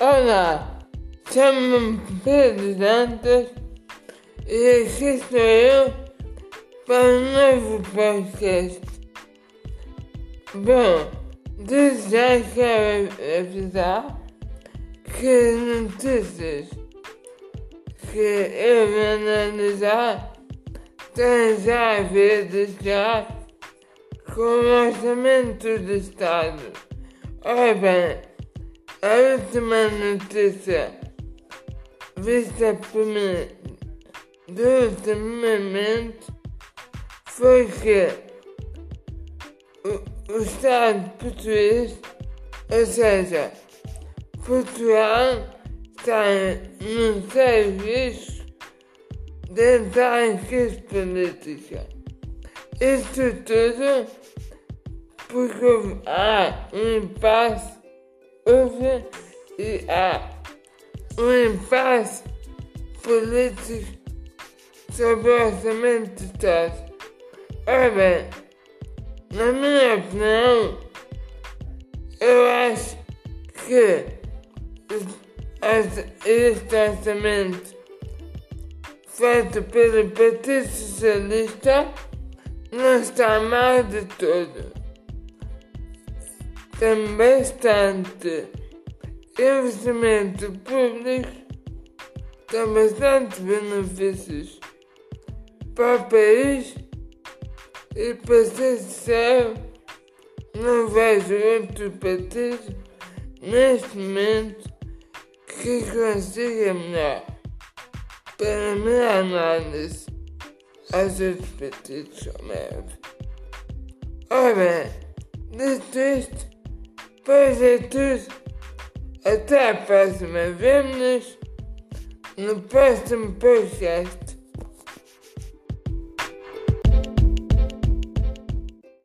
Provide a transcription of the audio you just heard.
Olá, chamo-me Pedro Dantas e aqui estou eu para um novo podcast. Bom, desde já quero avisar que as notícias que eu vou analisar têm já a ver já com o orçamento do Estado. Ora bem, a última notícia vista mim do momento foi que o, o Estado português, ou seja, Portugal está num serviço de ataques política. Isso tudo porque há um impasse houve e há um impasse político sobre o orçamento de Estado. Ora bem, na minha opinião, eu acho que este orçamento feito pelo Partido Socialista não está mal de todo tem bastante investimento público, tem bastante benefícios para o país e para ser sincero, não vejo outro partido neste momento que consiga melhor. Para minha análise, aos outros partidos como é. Ora bem, dito isto, Pois é tudo. Até a próxima. Vemo-nos no próximo podcast.